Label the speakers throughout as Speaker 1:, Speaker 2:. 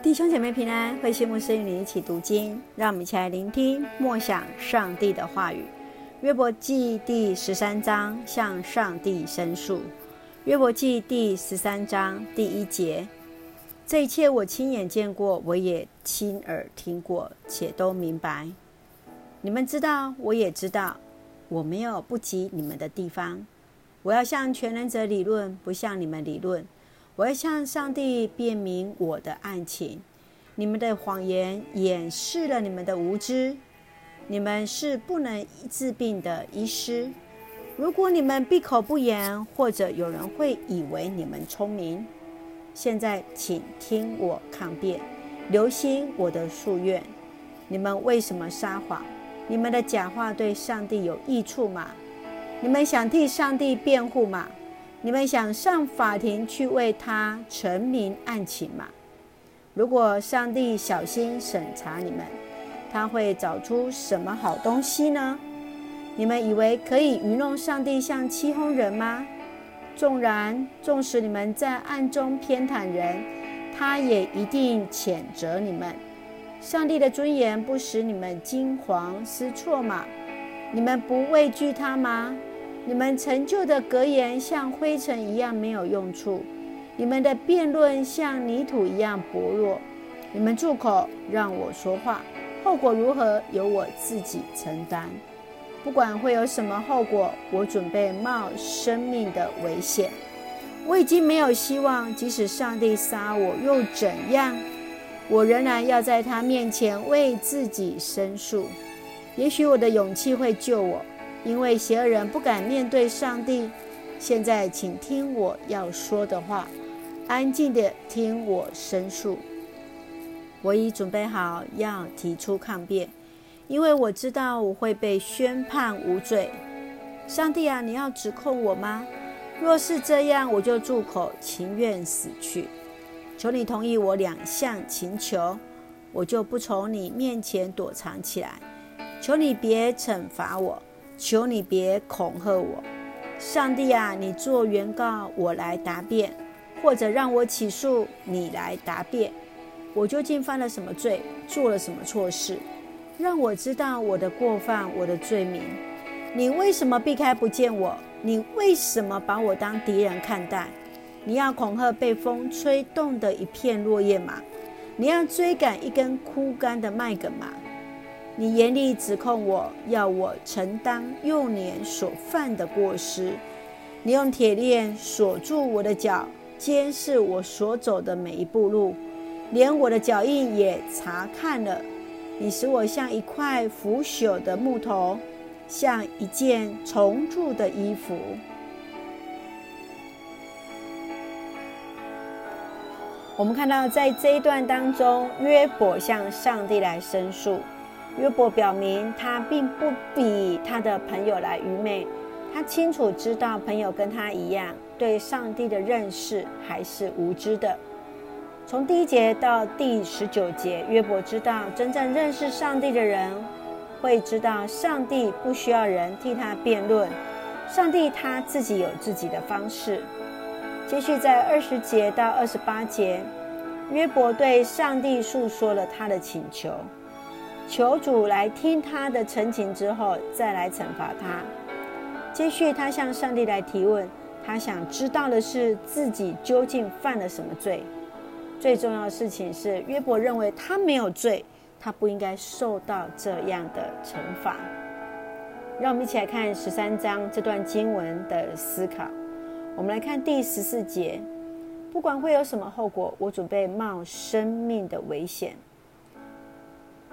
Speaker 1: 弟兄姐妹平安，慧馨牧师与你一起读经，让我们一起来聆听默想上帝的话语。约伯记第十三章，向上帝申诉。约伯记第十三章第一节：这一切我亲眼见过，我也亲耳听过，且都明白。你们知道，我也知道，我没有不及你们的地方。我要向全能者理论，不向你们理论。我要向上帝辩明我的案情，你们的谎言掩饰了你们的无知，你们是不能治病的医师。如果你们闭口不言，或者有人会以为你们聪明。现在，请听我抗辩，留心我的诉愿。你们为什么撒谎？你们的假话对上帝有益处吗？你们想替上帝辩护吗？你们想上法庭去为他陈明案情吗？如果上帝小心审查你们，他会找出什么好东西呢？你们以为可以愚弄上帝，像欺哄人吗？纵然纵使你们在暗中偏袒人，他也一定谴责你们。上帝的尊严不使你们惊惶失措吗？你们不畏惧他吗？你们陈旧的格言像灰尘一样没有用处，你们的辩论像泥土一样薄弱。你们住口，让我说话，后果如何由我自己承担。不管会有什么后果，我准备冒生命的危险。我已经没有希望，即使上帝杀我又怎样？我仍然要在他面前为自己申诉。也许我的勇气会救我。因为邪恶人不敢面对上帝。现在，请听我要说的话，安静地听我申诉。我已准备好要提出抗辩，因为我知道我会被宣判无罪。上帝啊，你要指控我吗？若是这样，我就住口，情愿死去。求你同意我两项请求，我就不从你面前躲藏起来。求你别惩罚我。求你别恐吓我，上帝啊，你做原告，我来答辩，或者让我起诉，你来答辩。我究竟犯了什么罪，做了什么错事，让我知道我的过犯，我的罪名。你为什么避开不见我？你为什么把我当敌人看待？你要恐吓被风吹动的一片落叶吗？你要追赶一根枯干的麦梗吗？你严厉指控我，要我承担幼年所犯的过失。你用铁链锁住我的脚，监视我所走的每一步路，连我的脚印也查看了。你使我像一块腐朽的木头，像一件虫蛀的衣服。我们看到，在这一段当中，约伯向上帝来申诉。约伯表明，他并不比他的朋友来愚昧，他清楚知道朋友跟他一样，对上帝的认识还是无知的。从第一节到第十九节，约伯知道真正认识上帝的人会知道，上帝不需要人替他辩论，上帝他自己有自己的方式。接续在二十节到二十八节，约伯对上帝诉说了他的请求。求主来听他的陈情之后，再来惩罚他。接续，他向上帝来提问，他想知道的是自己究竟犯了什么罪。最重要的事情是，约伯认为他没有罪，他不应该受到这样的惩罚。让我们一起来看十三章这段经文的思考。我们来看第十四节：不管会有什么后果，我准备冒生命的危险。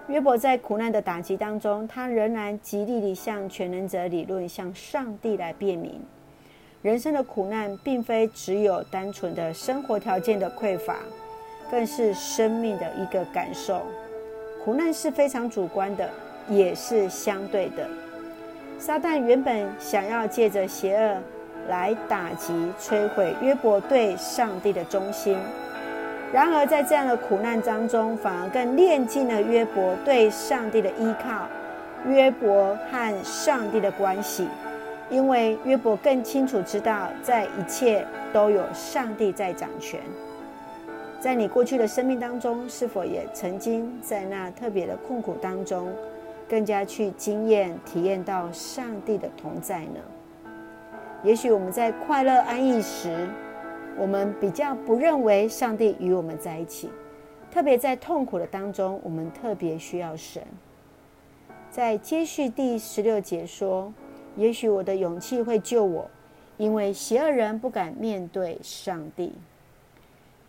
Speaker 1: 约伯在苦难的打击当中，他仍然极力地向全能者理论，向上帝来辩明。人生的苦难，并非只有单纯的生活条件的匮乏，更是生命的一个感受。苦难是非常主观的，也是相对的。撒旦原本想要借着邪恶来打击、摧毁约伯对上帝的忠心。然而，在这样的苦难当中，反而更练尽了约伯对上帝的依靠，约伯和上帝的关系。因为约伯更清楚知道，在一切都有上帝在掌权。在你过去的生命当中，是否也曾经在那特别的困苦当中，更加去经验、体验到上帝的同在呢？也许我们在快乐安逸时，我们比较不认为上帝与我们在一起；特别在痛苦的当中，我们特别需要神。在接续第十六节说：“也许我的勇气会救我，因为邪恶人不敢面对上帝。”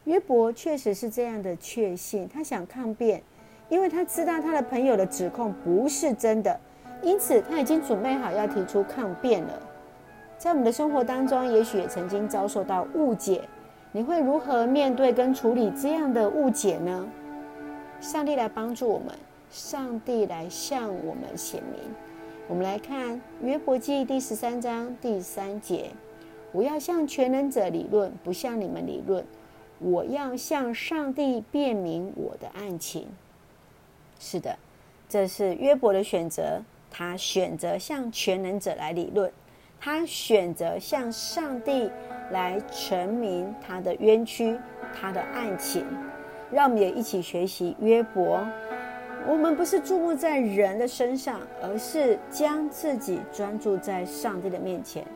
Speaker 1: 约伯确实是这样的确信，他想抗辩，因为他知道他的朋友的指控不是真的，因此他已经准备好要提出抗辩了。在我们的生活当中，也许也曾经遭受到误解，你会如何面对跟处理这样的误解呢？上帝来帮助我们，上帝来向我们显明。我们来看约伯记第十三章第三节：我要向全能者理论，不向你们理论。我要向上帝辩明我的案情。是的，这是约伯的选择。他选择向全能者来理论，他选择向上帝来陈明他的冤屈、他的案情。让我们也一起学习约伯。我们不是注目在人的身上，而是将自己专注在上帝的面前，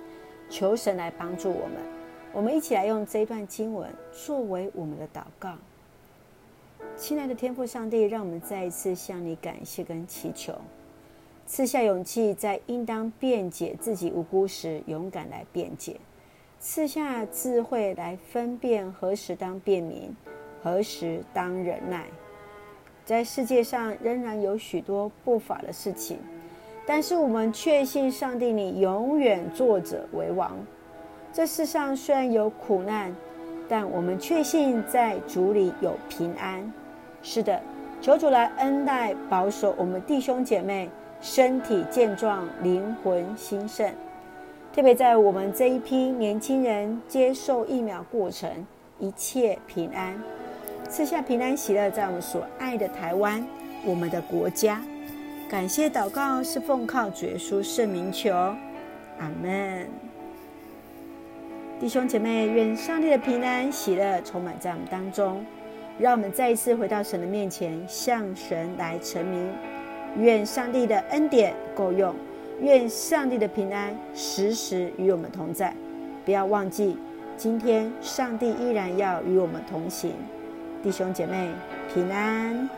Speaker 1: 求神来帮助我们。我们一起来用这一段经文作为我们的祷告。亲爱的天父上帝，让我们再一次向你感谢跟祈求，赐下勇气，在应当辩解自己无辜时，勇敢来辩解；赐下智慧来分辨何时当辩明，何时当忍耐。在世界上仍然有许多不法的事情，但是我们确信上帝，你永远作者为王。这世上虽然有苦难，但我们确信在主里有平安。是的，求主来恩待保守我们弟兄姐妹身体健壮、灵魂兴盛。特别在我们这一批年轻人接受疫苗过程，一切平安，赐下平安喜乐，在我们所爱的台湾，我们的国家。感谢祷告是奉靠主耶稣圣名求，阿门。弟兄姐妹，愿上帝的平安喜乐充满在我们当中。让我们再一次回到神的面前，向神来陈明。愿上帝的恩典够用，愿上帝的平安时时与我们同在。不要忘记，今天上帝依然要与我们同行。弟兄姐妹，平安。